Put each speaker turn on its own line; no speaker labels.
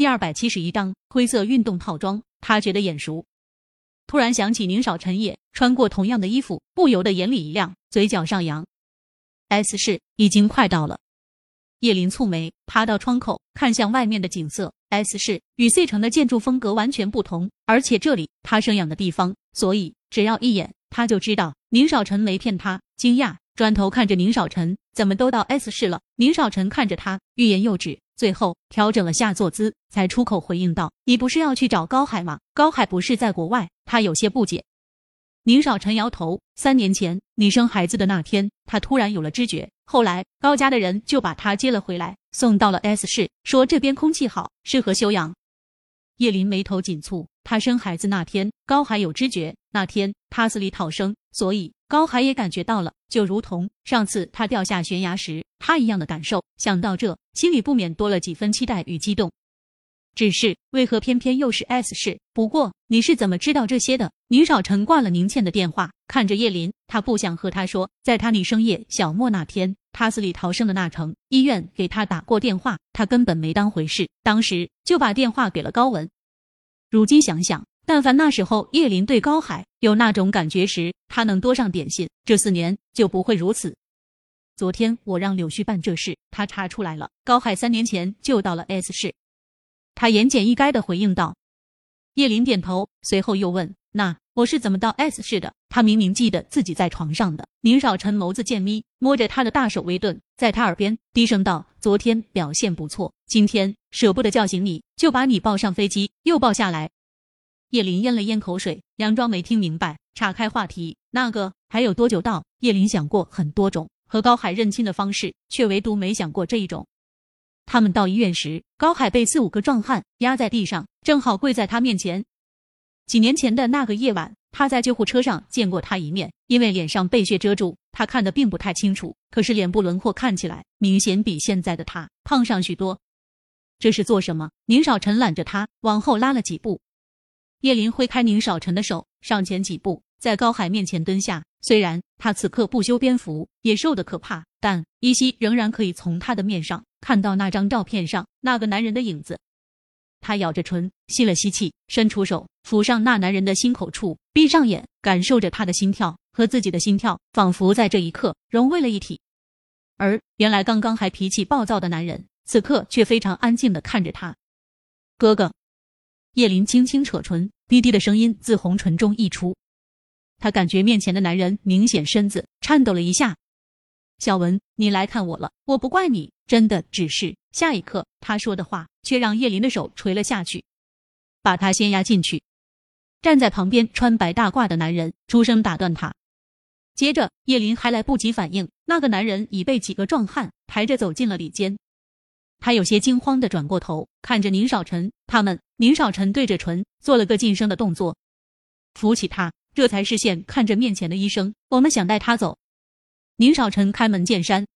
第二百七十一章灰色运动套装，他觉得眼熟，突然想起宁少臣也穿过同样的衣服，不由得眼里一亮，嘴角上扬。S 市已经快到了，叶林蹙眉，爬到窗口，看向外面的景色。S 市与 C 城的建筑风格完全不同，而且这里他生养的地方，所以只要一眼他就知道宁少臣没骗他。惊讶，转头看着宁少臣，怎么都到 S 市了？宁少臣看着他，欲言又止。最后调整了下坐姿，才出口回应道：“你不是要去找高海吗？高海不是在国外？”他有些不解。宁少臣摇头：“三年前你生孩子的那天，他突然有了知觉，后来高家的人就把他接了回来，送到了 S 市，说这边空气好，适合休养。”叶林眉头紧蹙。他生孩子那天，高海有知觉，那天他死里逃生，所以高海也感觉到了，就如同上次他掉下悬崖时他一样的感受。想到这，心里不免多了几分期待与激动。只是为何偏偏又是 S 市？不过你是怎么知道这些的？宁少臣挂了宁倩的电话，看着叶林，他不想和他说，在他你生夜小莫那天，他死里逃生的那城医院给他打过电话，他根本没当回事，当时就把电话给了高文。如今想想，但凡那时候叶林对高海有那种感觉时，他能多上点心，这四年就不会如此。昨天我让柳絮办这事，他查出来了，高海三年前就到了 S 市。他言简意赅的回应道。叶林点头，随后又问：“那我是怎么到 S 市的？”他明明记得自己在床上的。宁少臣眸子渐眯，摸着他的大手微顿，在他耳边低声道：“昨天表现不错，今天舍不得叫醒你，就把你抱上飞机，又抱下来。”叶林咽了咽口水，佯装没听明白，岔开话题：“那个还有多久到？”叶林想过很多种和高海认亲的方式，却唯独没想过这一种。他们到医院时，高海被四五个壮汉压在地上，正好跪在他面前。几年前的那个夜晚，他在救护车上见过他一面，因为脸上被血遮住，他看得并不太清楚。可是脸部轮廓看起来明显比现在的他胖上许多。这是做什么？宁少臣揽着他往后拉了几步。叶林挥开宁少臣的手，上前几步，在高海面前蹲下。虽然他此刻不修边幅，也瘦得可怕，但依稀仍然可以从他的面上看到那张照片上那个男人的影子。他咬着唇，吸了吸气，伸出手抚上那男人的心口处，闭上眼，感受着他的心跳和自己的心跳，仿佛在这一刻融为了一体。而原来刚刚还脾气暴躁的男人，此刻却非常安静的看着他。哥哥，叶林轻轻扯唇，低低的声音自红唇中溢出。他感觉面前的男人明显身子颤抖了一下。小文，你来看我了，我不怪你，真的只是……下一刻，他说的话却让叶林的手垂了下去，把他先压进去。站在旁边穿白大褂的男人出声打断他。接着，叶林还来不及反应，那个男人已被几个壮汉抬着走进了里间。他有些惊慌的转过头，看着宁少臣他们。宁少臣对着唇做了个噤声的动作，扶起他。这才视线看着面前的医生，我们想带他走。宁少臣开门见山，